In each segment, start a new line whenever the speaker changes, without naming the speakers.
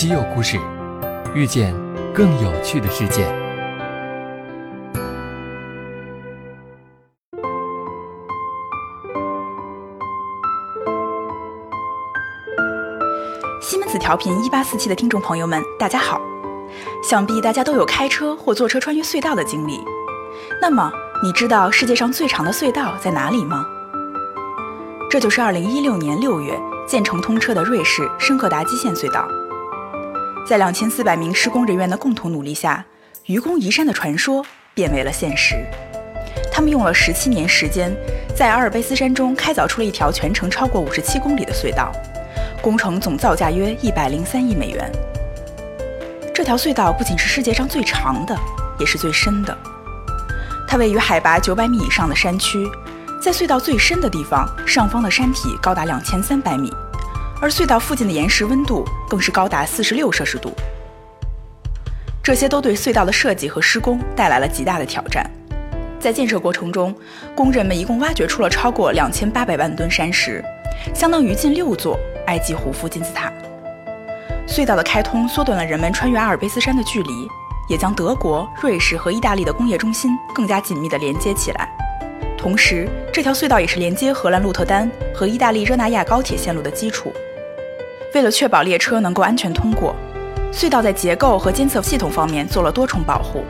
稀有故事，遇见更有趣的世界。
西门子调频一八四七的听众朋友们，大家好。想必大家都有开车或坐车穿越隧道的经历。那么，你知道世界上最长的隧道在哪里吗？这就是二零一六年六月建成通车的瑞士深克达基线隧道。在两千四百名施工人员的共同努力下，愚公移山的传说变为了现实。他们用了十七年时间，在阿尔卑斯山中开凿出了一条全程超过五十七公里的隧道，工程总造价约一百零三亿美元。这条隧道不仅是世界上最长的，也是最深的。它位于海拔九百米以上的山区。在隧道最深的地方，上方的山体高达两千三百米，而隧道附近的岩石温度更是高达四十六摄氏度。这些都对隧道的设计和施工带来了极大的挑战。在建设过程中，工人们一共挖掘出了超过两千八百万吨山石，相当于近六座埃及胡夫金字塔。隧道的开通缩短了人们穿越阿尔卑斯山的距离，也将德国、瑞士和意大利的工业中心更加紧密地连接起来。同时，这条隧道也是连接荷兰鹿特丹和意大利热那亚高铁线路的基础。为了确保列车能够安全通过，隧道在结构和监测系统方面做了多重保护。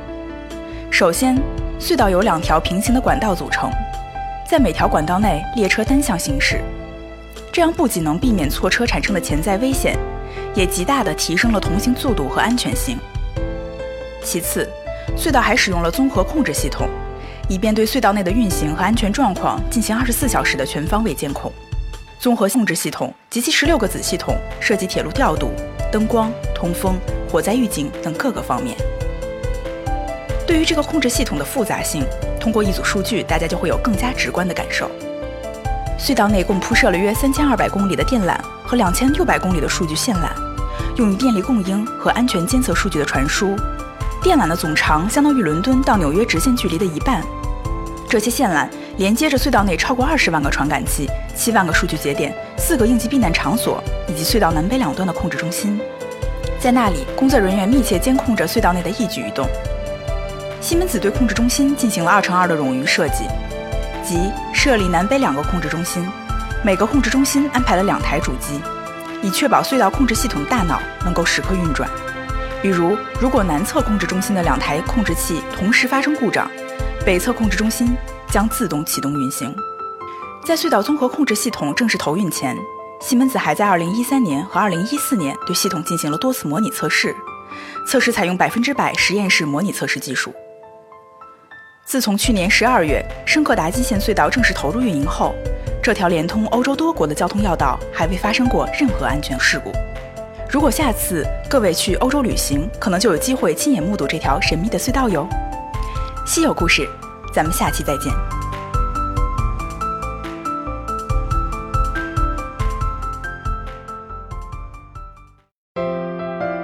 首先，隧道由两条平行的管道组成，在每条管道内，列车单向行驶，这样不仅能避免错车产生的潜在危险，也极大地提升了通行速度和安全性。其次，隧道还使用了综合控制系统。以便对隧道内的运行和安全状况进行二十四小时的全方位监控。综合控制系统及其十六个子系统涉及铁路调度、灯光、通风、火灾预警等各个方面。对于这个控制系统的复杂性，通过一组数据，大家就会有更加直观的感受。隧道内共铺设了约三千二百公里的电缆和两千六百公里的数据线缆，用于电力供应和安全监测数据的传输。电缆的总长相当于伦敦到纽约直线距离的一半。这些线缆连接着隧道内超过二十万个传感器、七万个数据节点、四个应急避难场所以及隧道南北两端的控制中心，在那里，工作人员密切监控着隧道内的一举一动。西门子对控制中心进行了二乘二的冗余设计，即设立南北两个控制中心，每个控制中心安排了两台主机，以确保隧道控制系统大脑能够时刻运转。比如，如果南侧控制中心的两台控制器同时发生故障，北侧控制中心将自动启动运行。在隧道综合控制系统正式投运前，西门子还在2013年和2014年对系统进行了多次模拟测试，测试采用百分之百实验室模拟测试技术。自从去年12月深克达基线隧道正式投入运营后，这条连通欧洲多国的交通要道还未发生过任何安全事故。如果下次各位去欧洲旅行，可能就有机会亲眼目睹这条神秘的隧道哟。稀有故事，咱们下期再见。